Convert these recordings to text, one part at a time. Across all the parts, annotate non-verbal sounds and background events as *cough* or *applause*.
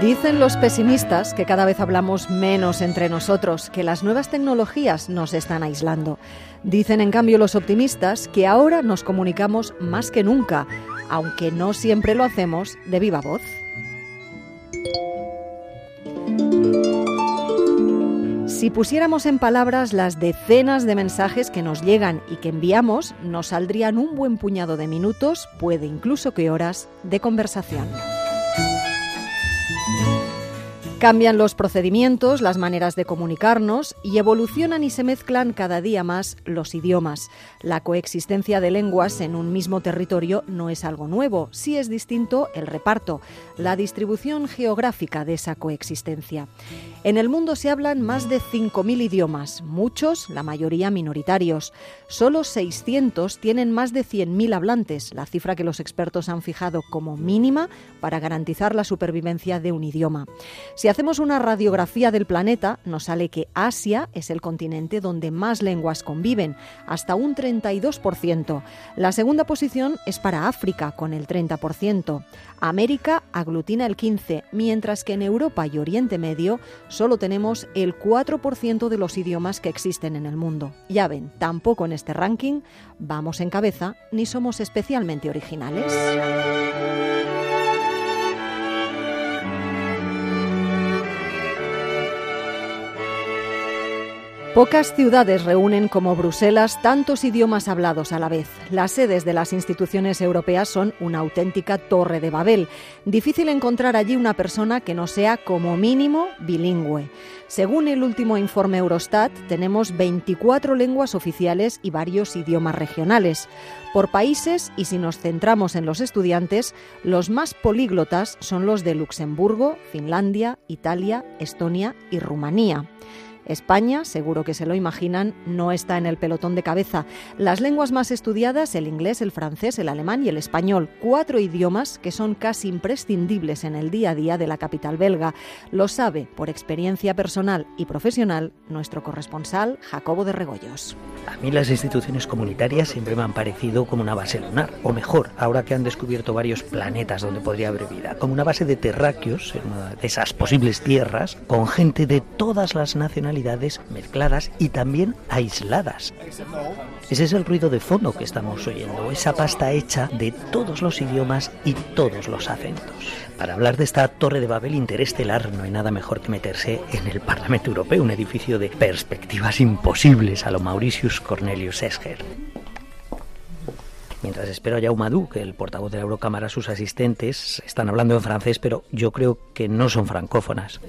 Dicen los pesimistas que cada vez hablamos menos entre nosotros, que las nuevas tecnologías nos están aislando. Dicen en cambio los optimistas que ahora nos comunicamos más que nunca, aunque no siempre lo hacemos de viva voz. Si pusiéramos en palabras las decenas de mensajes que nos llegan y que enviamos, nos saldrían un buen puñado de minutos, puede incluso que horas, de conversación. Cambian los procedimientos, las maneras de comunicarnos y evolucionan y se mezclan cada día más los idiomas. La coexistencia de lenguas en un mismo territorio no es algo nuevo, sí es distinto el reparto, la distribución geográfica de esa coexistencia. En el mundo se hablan más de 5.000 idiomas, muchos, la mayoría minoritarios. Solo 600 tienen más de 100.000 hablantes, la cifra que los expertos han fijado como mínima para garantizar la supervivencia de un idioma. Si hacemos una radiografía del planeta, nos sale que Asia es el continente donde más lenguas conviven, hasta un 32%. La segunda posición es para África, con el 30%. América aglutina el 15%, mientras que en Europa y Oriente Medio solo tenemos el 4% de los idiomas que existen en el mundo. Ya ven, tampoco en este ranking vamos en cabeza ni somos especialmente originales. Pocas ciudades reúnen como Bruselas tantos idiomas hablados a la vez. Las sedes de las instituciones europeas son una auténtica torre de Babel. Difícil encontrar allí una persona que no sea como mínimo bilingüe. Según el último informe Eurostat, tenemos 24 lenguas oficiales y varios idiomas regionales. Por países, y si nos centramos en los estudiantes, los más políglotas son los de Luxemburgo, Finlandia, Italia, Estonia y Rumanía. España, seguro que se lo imaginan, no está en el pelotón de cabeza. Las lenguas más estudiadas, el inglés, el francés, el alemán y el español, cuatro idiomas que son casi imprescindibles en el día a día de la capital belga. Lo sabe, por experiencia personal y profesional, nuestro corresponsal Jacobo de Regoyos. A mí las instituciones comunitarias siempre me han parecido como una base lunar, o mejor, ahora que han descubierto varios planetas donde podría haber vida, como una base de terráqueos, en esas posibles tierras, con gente de todas las nacionalidades mezcladas y también aisladas. Ese es el ruido de fondo que estamos oyendo, esa pasta hecha de todos los idiomas y todos los acentos. Para hablar de esta torre de Babel interestelar no hay nada mejor que meterse en el Parlamento Europeo, un edificio de perspectivas imposibles a lo Mauritius Cornelius Escher. Mientras espero a Jaume que el portavoz de la Eurocámara, sus asistentes están hablando en francés, pero yo creo que no son francófonas.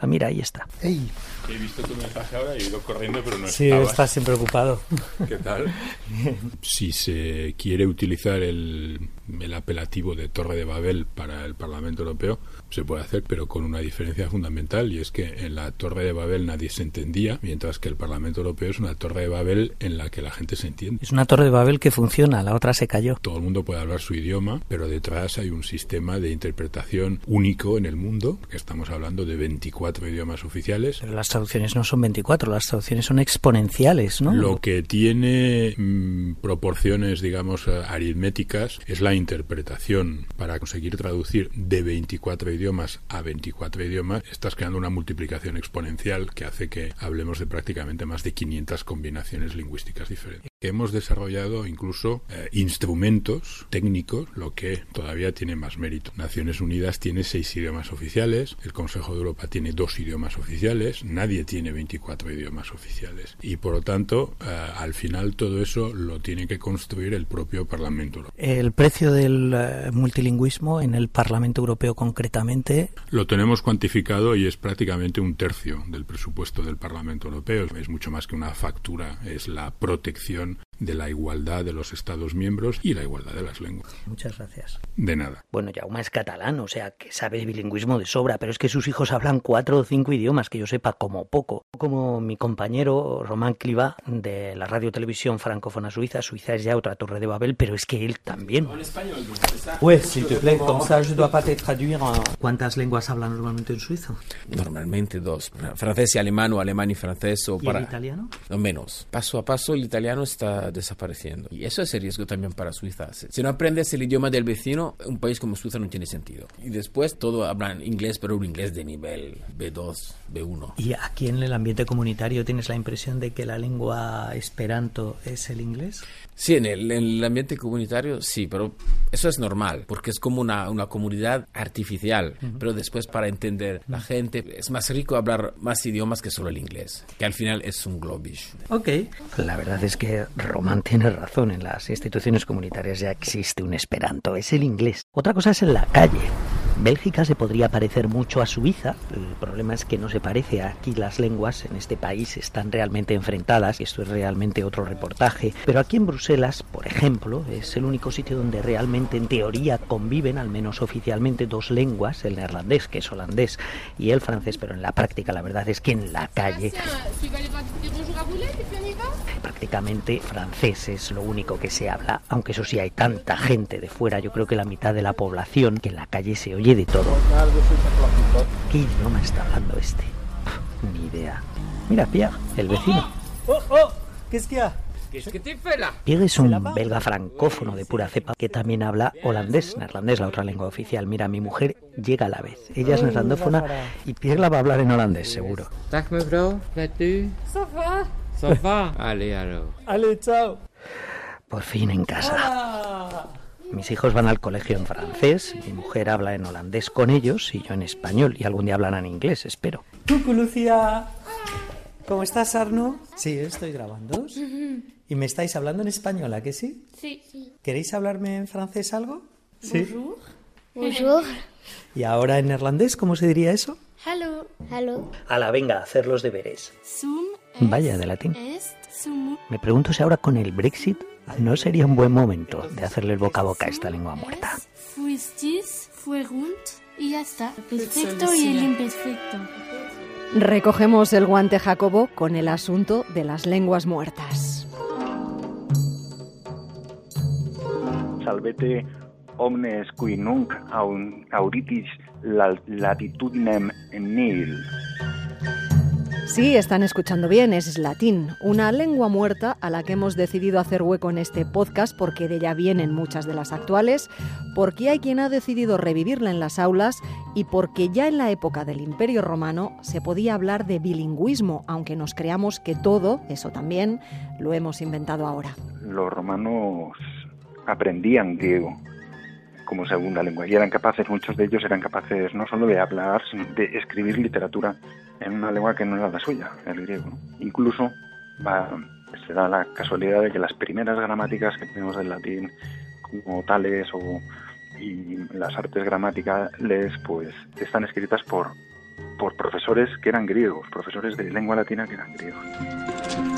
Ah, mira, ahí está. He visto tu mensaje ahora y he ido corriendo, pero no Sí, estás siempre ocupado. ¿Qué tal? *laughs* si se quiere utilizar el, el apelativo de Torre de Babel para el Parlamento Europeo, se puede hacer, pero con una diferencia fundamental, y es que en la Torre de Babel nadie se entendía, mientras que el Parlamento Europeo es una Torre de Babel en la que la gente se entiende. Es una Torre de Babel que funciona, la otra se cayó. Todo el mundo puede hablar su idioma, pero detrás hay un sistema de interpretación único en el mundo, que estamos hablando de 24 idiomas oficiales. Pero las traducciones no son 24, las traducciones son exponenciales, ¿no? Lo que tiene mm, proporciones, digamos, aritméticas es la interpretación. Para conseguir traducir de 24 idiomas a 24 idiomas, estás creando una multiplicación exponencial que hace que hablemos de prácticamente más de 500 combinaciones lingüísticas diferentes. Hemos desarrollado incluso eh, instrumentos técnicos, lo que todavía tiene más mérito. Naciones Unidas tiene seis idiomas oficiales, el Consejo de Europa tiene dos idiomas oficiales, nadie tiene 24 idiomas oficiales. Y por lo tanto, eh, al final todo eso lo tiene que construir el propio Parlamento Europeo. El precio del eh, multilingüismo en el Parlamento Europeo concretamente. Lo tenemos cuantificado y es prácticamente un tercio del presupuesto del Parlamento Europeo. Es mucho más que una factura, es la protección and de la igualdad de los Estados miembros y la igualdad de las lenguas. Muchas gracias. De nada. Bueno, Jaume es catalán, o sea que sabe bilingüismo de sobra, pero es que sus hijos hablan cuatro o cinco idiomas, que yo sepa, como poco. Como mi compañero Román Cliva de la radio televisión francófona suiza, Suiza es ya otra torre de Babel, pero es que él también. Pues, s'il te plaît, comme ça je dois pas te traduire en... ¿Cuántas lenguas hablan normalmente en suizo? Normalmente dos, francés y alemán o alemán y francés o ¿Y para... el italiano? No menos. Paso a paso el italiano está desapareciendo. Y eso es el riesgo también para Suiza. Si no aprendes el idioma del vecino, un país como Suiza no tiene sentido. Y después todo hablan inglés, pero un inglés de nivel B2, B1. ¿Y aquí en el ambiente comunitario tienes la impresión de que la lengua esperanto es el inglés? Sí, en el, en el ambiente comunitario sí, pero eso es normal, porque es como una, una comunidad artificial. Pero después para entender la gente es más rico hablar más idiomas que solo el inglés, que al final es un globish. Ok. La verdad es que Román tiene razón. En las instituciones comunitarias ya existe un esperanto, es el inglés. Otra cosa es en la calle. Bélgica se podría parecer mucho a Suiza. El problema es que no se parece. Aquí las lenguas en este país están realmente enfrentadas y esto es realmente otro reportaje. Pero aquí en Bruselas, por ejemplo, es el único sitio donde realmente en teoría conviven, al menos oficialmente, dos lenguas, el neerlandés, que es holandés, y el francés, pero en la práctica la verdad es que en la calle prácticamente francés es lo único que se habla, aunque eso sí hay tanta gente de fuera, yo creo que la mitad de la población, que en la calle se oye de todo. ¿Qué idioma está hablando este? Pff, Ni idea. Mira, Pierre, el vecino. Oh, oh, qu'est-ce qu'il y a Pierre es un belga francófono de pura cepa que también habla holandés, neerlandés, la otra lengua oficial. Mira, mi mujer llega a la vez. Ella es neerlandófona y Pierre la va a hablar en holandés, seguro. Va. Allez, alors. Allez, ciao Por fin en casa. Mis hijos van al colegio en francés, mi mujer habla en holandés con ellos y yo en español y algún día hablarán inglés, espero. Coucou Lucía. ¿Cómo estás, Arno? Sí, estoy grabando. ¿Y me estáis hablando en español, a que sí? Sí. ¿Queréis hablarme en francés algo? Sí. Bonjour. ¿Y ahora en neerlandés cómo se diría eso? Hallo. Hallo. Ala, venga, hacer los deberes. Sum Vaya, de latín. Me pregunto si ahora con el Brexit no sería un buen momento de hacerle el boca a boca a esta lengua muerta. y ya está. Perfecto y el imperfecto. Recogemos el guante Jacobo con el asunto de las lenguas muertas. salvete omnes qui nunc auritis la, latitudinem nil. Sí, están escuchando bien, es latín, una lengua muerta a la que hemos decidido hacer hueco en este podcast porque de ella vienen muchas de las actuales, porque hay quien ha decidido revivirla en las aulas y porque ya en la época del Imperio Romano se podía hablar de bilingüismo, aunque nos creamos que todo, eso también, lo hemos inventado ahora. Los romanos aprendían griego como segunda lengua y eran capaces, muchos de ellos eran capaces no solo de hablar, sino de escribir literatura en una lengua que no era la suya, el griego. Incluso se da la casualidad de que las primeras gramáticas que tenemos del latín, como tales o y las artes gramaticales, pues están escritas por por profesores que eran griegos, profesores de lengua latina que eran griegos.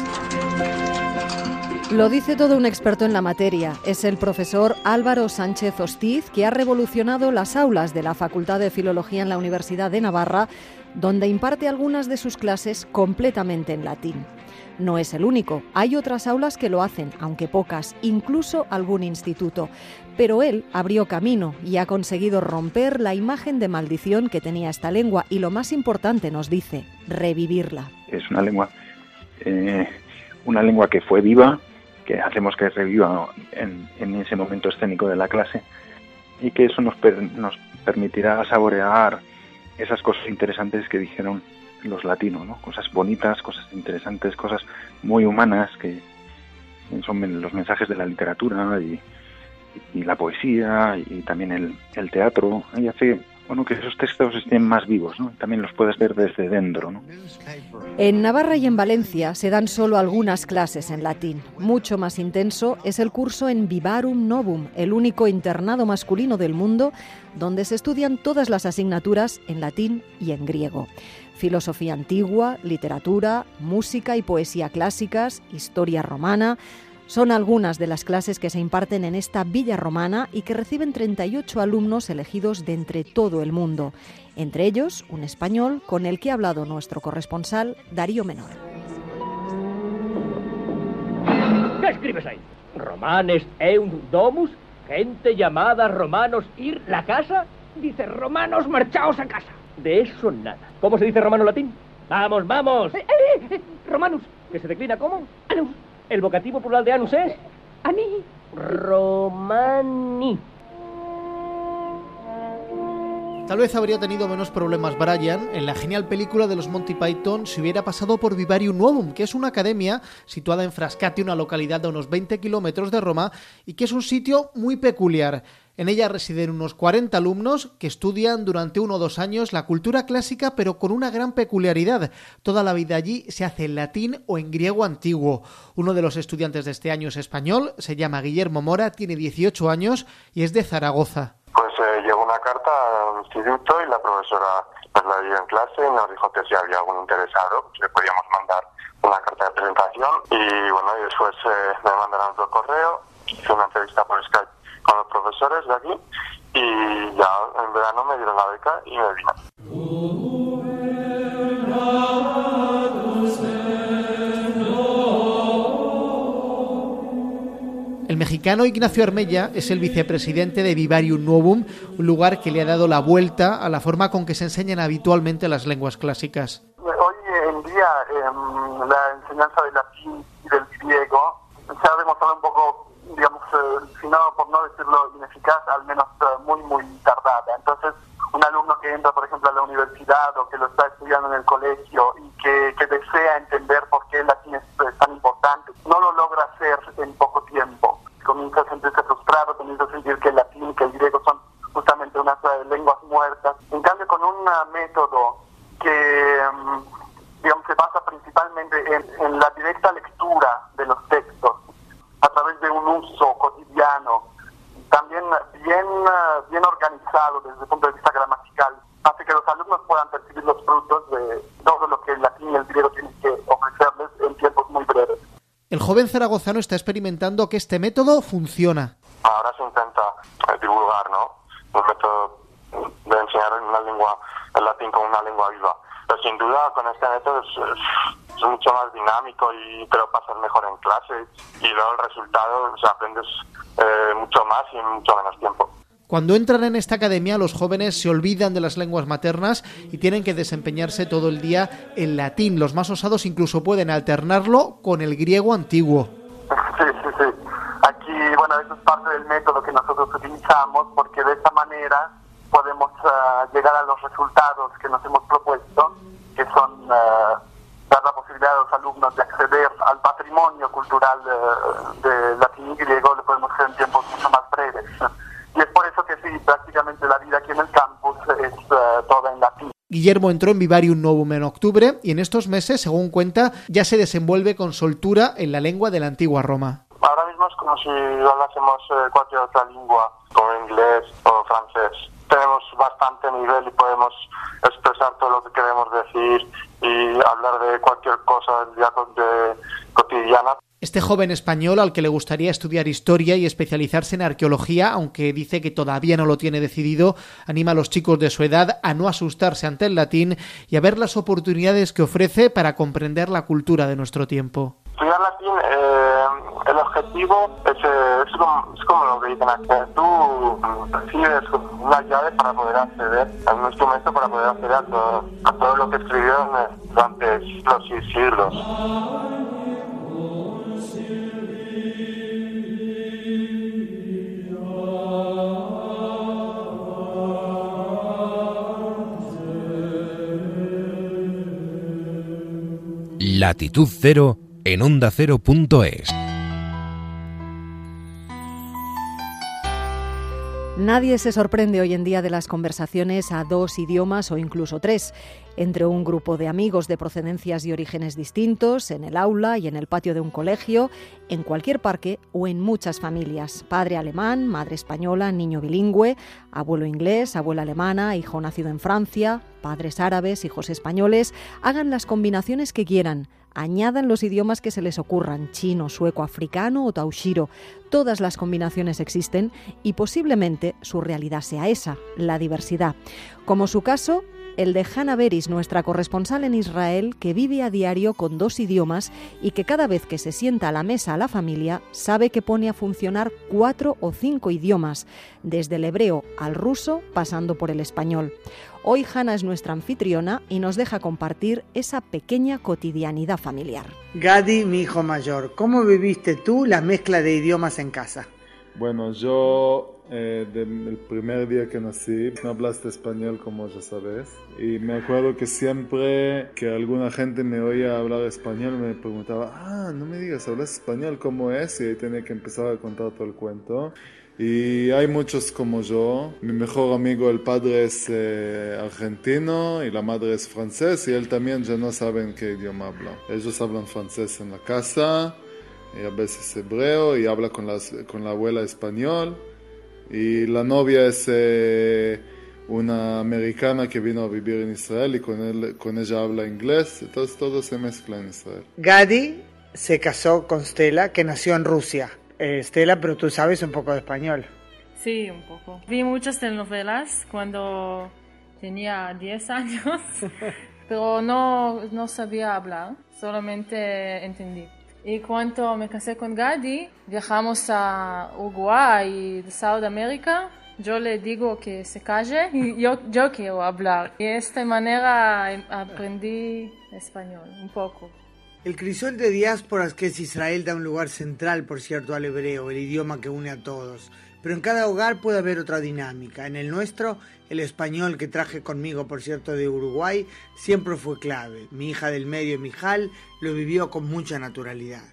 Lo dice todo un experto en la materia. Es el profesor Álvaro Sánchez Hostiz, que ha revolucionado las aulas de la Facultad de Filología en la Universidad de Navarra, donde imparte algunas de sus clases completamente en latín. No es el único, hay otras aulas que lo hacen, aunque pocas, incluso algún instituto. Pero él abrió camino y ha conseguido romper la imagen de maldición que tenía esta lengua y lo más importante, nos dice, revivirla. es una lengua eh, una lengua que fue viva que hacemos que reviva en, ese momento escénico de la clase y que eso nos, per- nos permitirá saborear esas cosas interesantes que dijeron los latinos, ¿no? cosas bonitas, cosas interesantes, cosas muy humanas que son los mensajes de la literatura y, y la poesía y también el, el teatro y hace bueno que esos textos estén más vivos, ¿no? también los puedes ver desde dentro. ¿no? En Navarra y en Valencia se dan solo algunas clases en latín. Mucho más intenso es el curso en Vivarum Novum, el único internado masculino del mundo donde se estudian todas las asignaturas en latín y en griego. Filosofía antigua, literatura, música y poesía clásicas, historia romana. Son algunas de las clases que se imparten en esta villa romana y que reciben 38 alumnos elegidos de entre todo el mundo, entre ellos un español con el que ha hablado nuestro corresponsal Darío Menor. ¿Qué escribes ahí? Romanes eun domus, gente llamada romanos ir la casa. Dice romanos marchaos a casa. De eso nada. ¿Cómo se dice romano latín? Vamos, vamos. Eh, eh, eh, romanus, que se declina como anus. El vocativo plural de anus es ani. Romani. Tal vez habría tenido menos problemas Brian en la genial película de los Monty Python si hubiera pasado por Vivarium Novum, que es una academia situada en Frascati, una localidad de unos 20 kilómetros de Roma, y que es un sitio muy peculiar. En ella residen unos 40 alumnos que estudian durante uno o dos años la cultura clásica, pero con una gran peculiaridad. Toda la vida allí se hace en latín o en griego antiguo. Uno de los estudiantes de este año es español, se llama Guillermo Mora, tiene 18 años y es de Zaragoza. Pues eh, llegó una carta al instituto y la profesora nos la dio en clase y nos dijo que si había algún interesado, que podíamos mandar una carta de presentación y bueno, y después eh, me mandaron otro correo, hice una entrevista por Skype con los profesores de aquí y ya en verano me dieron la beca y me vine. El mexicano Ignacio Armella es el vicepresidente de Vivarium Novum, un lugar que le ha dado la vuelta a la forma con que se enseñan habitualmente las lenguas clásicas. Hoy en día em, la enseñanza del latín y del griego se ha demostrado un poco, eh, si no, por no decirlo ineficaz, al menos eh, muy, muy tardada. Entonces, un alumno que entra, por ejemplo, a la universidad o que lo está estudiando en el colegio y que, que desea entender por qué el latín es, tan importante, no lo logra hacer en poco tiempo. Comienza a sentirse frustrado, comienza a sentir que el latín y que el griego son justamente unas lenguas muertas. En cambio, con un uh, método que, um, digamos, se basa principalmente en, en la directa lectura de los textos, a través de un uso cotidiano, también bien, uh, organizado desde el punto de vista gramatical, hace que los alumnos puedan percibir los frutos de todo lo que el latín y el griego tienen que ofrecerles en tiempos muy breves. El joven zaragozano está experimentando que este método funciona. Ahora se intenta eh, divulgar, ¿no? Un método de enseñar una lengua, el latín como una lengua viva. Pero sin duda con este método es, es, es mucho más dinámico y te lo pasas mejor en clase y luego el resultado o sea, aprendes eh, mucho más y en mucho menos tiempo. Cuando entran en esta academia, los jóvenes se olvidan de las lenguas maternas y tienen que desempeñarse todo el día en latín. Los más osados incluso pueden alternarlo con el griego antiguo. Sí, sí, sí. Aquí, bueno, eso es parte del método que nosotros utilizamos porque de esta manera podemos uh, llegar a los resultados que nos hemos propuesto, que son uh, dar la posibilidad a los alumnos de acceder al patrimonio cultural uh, de latín y griego, lo podemos hacer en tiempos mucho más breves. Y es por eso que sí, prácticamente la vida aquí en el campus es uh, toda en latín. Guillermo entró en Vivarium Novum en octubre y en estos meses, según cuenta, ya se desenvuelve con soltura en la lengua de la antigua Roma. Ahora mismo es como si hablásemos eh, cualquier otra lengua, como inglés o francés. Tenemos bastante nivel y podemos expresar todo lo que queremos decir y hablar de cualquier cosa del día de, cotidiana. Este joven español al que le gustaría estudiar historia y especializarse en arqueología, aunque dice que todavía no lo tiene decidido, anima a los chicos de su edad a no asustarse ante el latín y a ver las oportunidades que ofrece para comprender la cultura de nuestro tiempo. Estudiar latín, eh, el objetivo es, eh, es, como, es, como, lo que dicen aquí. Tú recibes una llave para poder acceder un instrumento para poder acceder a todo, a todo lo que escribieron durante siglos y siglos. Latitud Cero en onda cero.es. Nadie se sorprende hoy en día de las conversaciones a dos idiomas o incluso tres, entre un grupo de amigos de procedencias y orígenes distintos, en el aula y en el patio de un colegio, en cualquier parque o en muchas familias. Padre alemán, madre española, niño bilingüe, abuelo inglés, abuela alemana, hijo nacido en Francia, padres árabes, hijos españoles, hagan las combinaciones que quieran. Añadan los idiomas que se les ocurran, chino, sueco, africano o taushiro. Todas las combinaciones existen y posiblemente su realidad sea esa, la diversidad. Como su caso, el de Hannah Beris, nuestra corresponsal en Israel, que vive a diario con dos idiomas y que cada vez que se sienta a la mesa a la familia sabe que pone a funcionar cuatro o cinco idiomas, desde el hebreo al ruso pasando por el español. Hoy Hannah es nuestra anfitriona y nos deja compartir esa pequeña cotidianidad familiar. Gadi, mi hijo mayor, ¿cómo viviste tú la mezcla de idiomas en casa? Bueno, yo eh, del primer día que nací no hablaste español como ya sabes y me acuerdo que siempre que alguna gente me oía hablar español me preguntaba, ah, no me digas, ¿hablas español? ¿Cómo es? Y ahí tenía que empezar a contar todo el cuento. Y hay muchos como yo. Mi mejor amigo, el padre es eh, argentino y la madre es francés y él también ya no saben qué idioma habla. Ellos hablan francés en la casa y a veces hebreo y habla con, las, con la abuela español. Y la novia es eh, una americana que vino a vivir en Israel y con, él, con ella habla inglés. Entonces todo se mezcla en Israel. Gadi se casó con Stella, que nació en Rusia. Eh, Stella, pero tú sabes un poco de español. Sí, un poco. Vi muchas telenovelas cuando tenía 10 años, *laughs* pero no, no sabía hablar, solamente entendí. Y cuando me casé con Gadi, viajamos a Uruguay y Sudamérica. Yo le digo que se calle y yo, yo quiero hablar. Y de esta manera aprendí español un poco. El crisol de diásporas que es Israel da un lugar central, por cierto, al hebreo, el idioma que une a todos. Pero en cada hogar puede haber otra dinámica. En el nuestro, el español que traje conmigo, por cierto, de Uruguay, siempre fue clave. Mi hija del medio, Mijal, lo vivió con mucha naturalidad.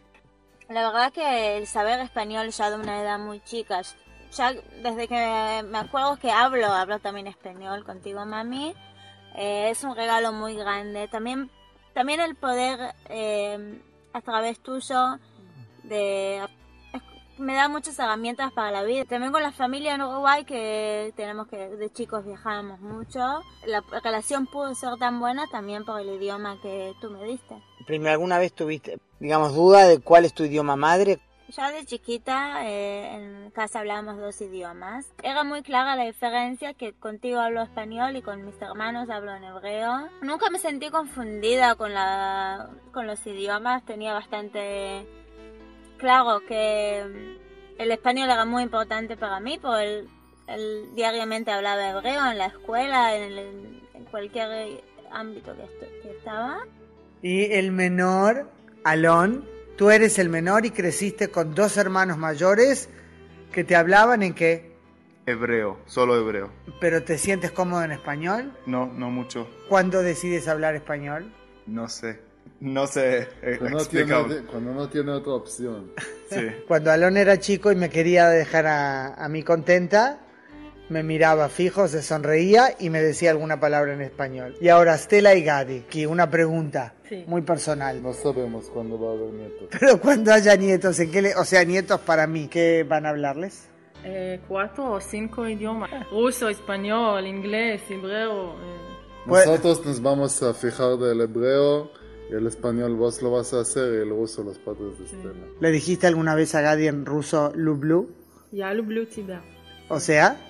La verdad que el saber español ya de una edad muy chica, ya desde que me acuerdo que hablo, hablo también español contigo, mami, eh, es un regalo muy grande. También, también el poder, eh, a través tuyo, de me da muchas herramientas para la vida. También con la familia en Uruguay, que tenemos que de chicos viajamos mucho. La relación pudo ser tan buena también por el idioma que tú me diste. Primero, ¿alguna vez tuviste, digamos, duda de cuál es tu idioma madre? Ya de chiquita eh, en casa hablábamos dos idiomas. Era muy clara la diferencia que contigo hablo español y con mis hermanos hablo en hebreo. Nunca me sentí confundida con, la, con los idiomas, tenía bastante claro que el español era muy importante para mí, porque diariamente hablaba hebreo en la escuela, en, cualquier ámbito que, estaba. Y el menor, Alon, tú eres el menor y creciste con dos hermanos mayores que te hablaban en qué? Hebreo, solo hebreo. ¿Pero te sientes cómodo en español? No, no mucho. ¿Cuándo decides hablar español? No sé. No sé, eh, cuando, no tiene, cuando no tiene otra opción. *laughs* Cuando Alon era chico y me quería dejar a, mí contenta, me miraba fijo, se sonreía y me decía alguna palabra en español. Y ahora Stella y Gadi, que una pregunta sí. muy personal. No sabemos cuándo va a haber nietos. Pero cuando haya nietos, ¿en qué le... o sea, nietos para mí, ¿qué van a hablarles? Eh, cuatro o cinco idiomas. Ruso, español, inglés, hebreo. Eh. Pues, pues- nosotros nos vamos a fijar del hebreo y el español vos lo vas a hacer y el ruso los padres de Estela. ¿Le dijiste alguna vez a Gadi en ruso Lublu? Ya Lublu Tibia. O sea...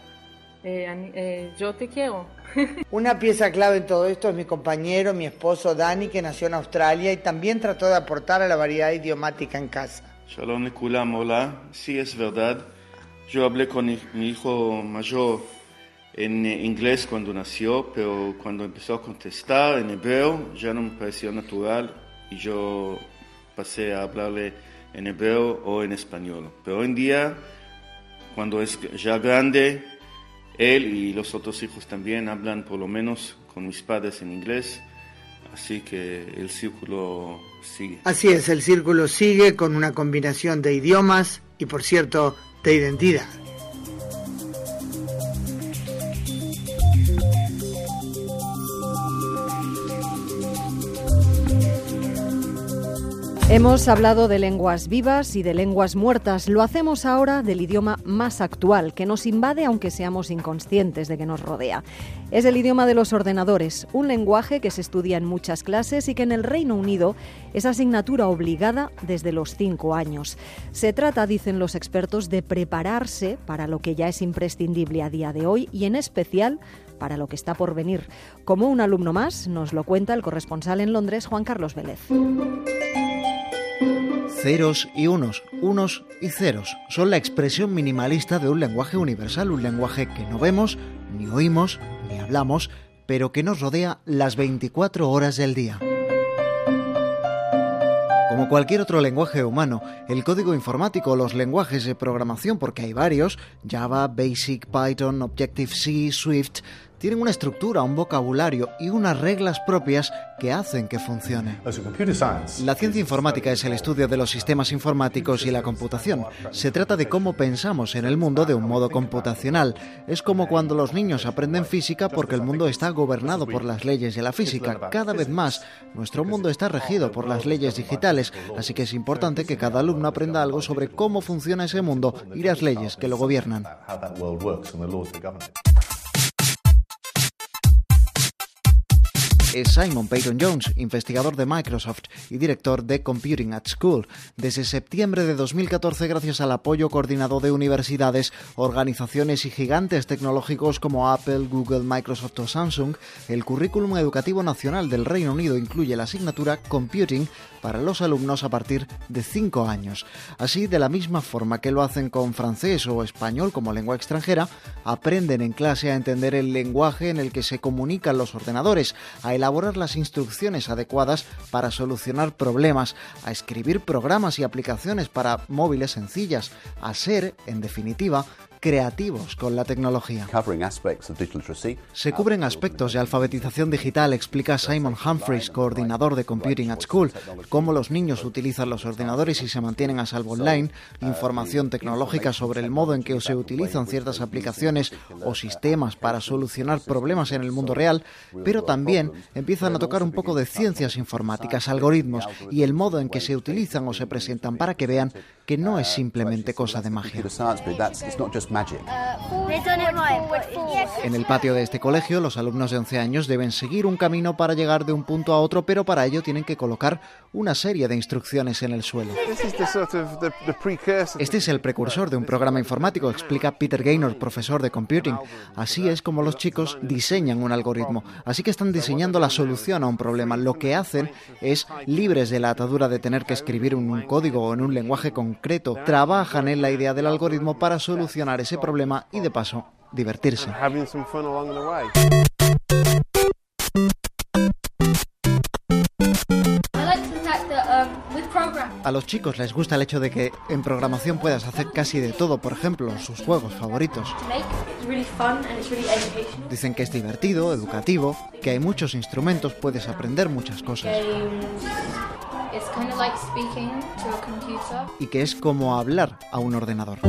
Eh, eh, yo te quiero. *laughs* Una pieza clave en todo esto es mi compañero, mi esposo Dani, que nació en Australia y también trató de aportar a la variedad idiomática en casa. Shalom Nekulam, hola. Sí, es verdad. Yo hablé con mi hijo mayor en inglés cuando nació, pero cuando empezó a contestar en hebreo ya no me pareció natural y yo pasé a hablarle en hebreo o en español. Pero hoy en día, cuando es ya grande, él y los otros hijos también hablan por lo menos con mis padres en inglés, así que el círculo sigue. Así es, el círculo sigue con una combinación de idiomas y por cierto de identidad. Hemos hablado de lenguas vivas y de lenguas muertas. Lo hacemos ahora del idioma más actual, que nos invade aunque seamos inconscientes de que nos rodea. Es el idioma de los ordenadores, un lenguaje que se estudia en muchas clases y que en el Reino Unido es asignatura obligada desde los cinco años. Se trata, dicen los expertos, de prepararse para lo que ya es imprescindible a día de hoy y en especial para lo que está por venir. Como un alumno más, nos lo cuenta el corresponsal en Londres, Juan Carlos Vélez. Ceros y unos, unos y ceros son la expresión minimalista de un lenguaje universal, un lenguaje que no vemos, ni oímos, ni hablamos, pero que nos rodea las 24 horas del día. Como cualquier otro lenguaje humano, el código informático los lenguajes de programación, porque hay varios, Java, Basic, Python, Objective-C, Swift, tienen una estructura, un vocabulario y unas reglas propias que hacen que funcione. La ciencia informática es el estudio de los sistemas informáticos y la computación. Se trata de cómo pensamos en el mundo de un modo computacional. Es como cuando los niños aprenden física porque el mundo está gobernado por las leyes de la física. Cada vez más, nuestro mundo está regido por las leyes digitales, así que es importante que cada alumno aprenda algo sobre cómo funciona ese mundo y las leyes que lo gobiernan. Es Simon Peyton Jones, investigador de Microsoft y director de Computing at School. Desde septiembre de 2014, gracias al apoyo coordinado de universidades, organizaciones y gigantes tecnológicos como Apple, Google, Microsoft o Samsung, el currículum educativo nacional del Reino Unido incluye la asignatura Computing para los alumnos a partir de 5 años. Así, de la misma forma que lo hacen con francés o español como lengua extranjera, aprenden en clase a entender el lenguaje en el que se comunican los ordenadores, a las instrucciones adecuadas para solucionar problemas, a escribir programas y aplicaciones para móviles sencillas, a ser, en definitiva, creativos con la tecnología. Se cubren aspectos de alfabetización digital, explica Simon Humphreys, coordinador de Computing at School, cómo los niños utilizan los ordenadores y se mantienen a salvo online, información tecnológica sobre el modo en que se utilizan ciertas aplicaciones o sistemas para solucionar problemas en el mundo real, pero también empiezan a tocar un poco de ciencias informáticas, algoritmos y el modo en que se utilizan o se presentan para que vean que no es simplemente cosa de magia. En el patio de este colegio, los alumnos de 11 años deben seguir un camino para llegar de un punto a otro, pero para ello tienen que colocar una serie de instrucciones en el suelo. Este es el precursor de un programa informático, explica Peter Gaynor, profesor de computing. Así es como los chicos diseñan un algoritmo. Así que están diseñando la solución a un problema. Lo que hacen es, libres de la atadura de tener que escribir un código o en un lenguaje concreto, trabajan en la idea del algoritmo para solucionar ese problema y de paso divertirse. A los chicos les gusta el hecho de que en programación puedas hacer casi de todo, por ejemplo, sus juegos favoritos. Dicen que es divertido, educativo, que hay muchos instrumentos, puedes aprender muchas cosas. Y que es como hablar a un ordenador.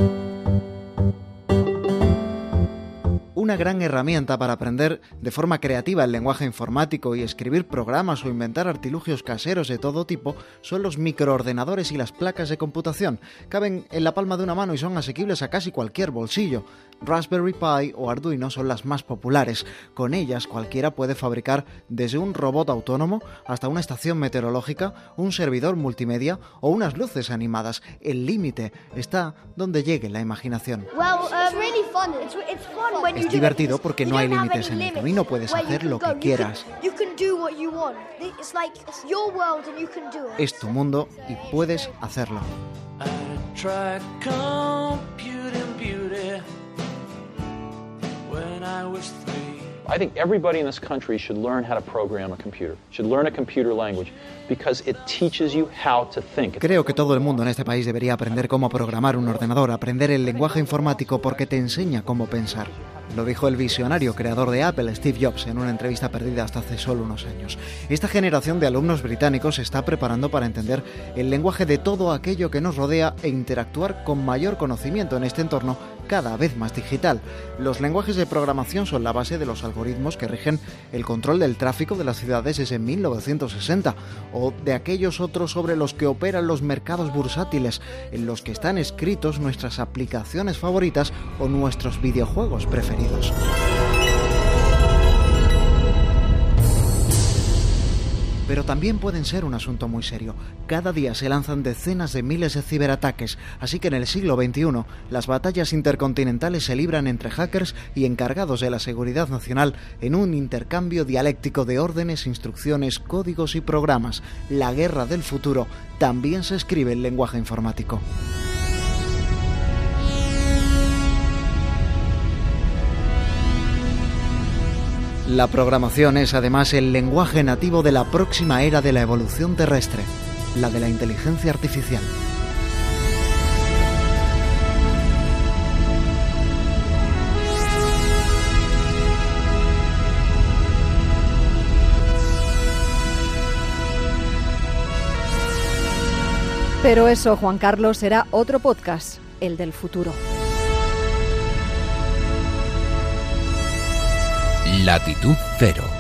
Una gran herramienta para aprender de forma creativa el lenguaje informático y escribir programas o inventar artilugios caseros de todo tipo son los microordenadores y las placas de computación. Caben en la palma de una mano y son asequibles a casi cualquier bolsillo. Raspberry Pi o Arduino son las más populares. Con ellas cualquiera puede fabricar desde un robot autónomo hasta una estación meteorológica, un servidor multimedia o unas luces animadas. El límite está donde llegue la imaginación. Es divertido porque no hay límites en el camino, puedes hacer lo que quieras. Es tu mundo y puedes hacerlo. I think everybody in this country should learn how to program a computer, should learn a computer language, because it teaches you how to think. Creo que todo el mundo en este país debería aprender cómo programar un ordenador, aprender el lenguaje informático porque te enseña cómo pensar. Lo dijo el visionario creador de Apple, Steve Jobs, en una entrevista perdida hasta hace solo unos años. Esta generación de alumnos británicos se está preparando para entender el lenguaje de todo aquello que nos rodea e interactuar con mayor conocimiento en este entorno cada vez más digital. Los lenguajes de programación son la base de los algoritmos que rigen el control del tráfico de las ciudades desde 1960 o de aquellos otros sobre los que operan los mercados bursátiles, en los que están escritos nuestras aplicaciones favoritas o nuestros videojuegos preferidos. Pero también pueden ser un asunto muy serio. Cada día se lanzan decenas de miles de ciberataques, así que en el siglo XXI las batallas intercontinentales se libran entre hackers y encargados de la seguridad nacional en un intercambio dialéctico de órdenes, instrucciones, códigos y programas. La guerra del futuro también se escribe en lenguaje informático. La programación es además el lenguaje nativo de la próxima era de la evolución terrestre, la de la inteligencia artificial. Pero eso, Juan Carlos, será otro podcast, el del futuro. Latitud Cero.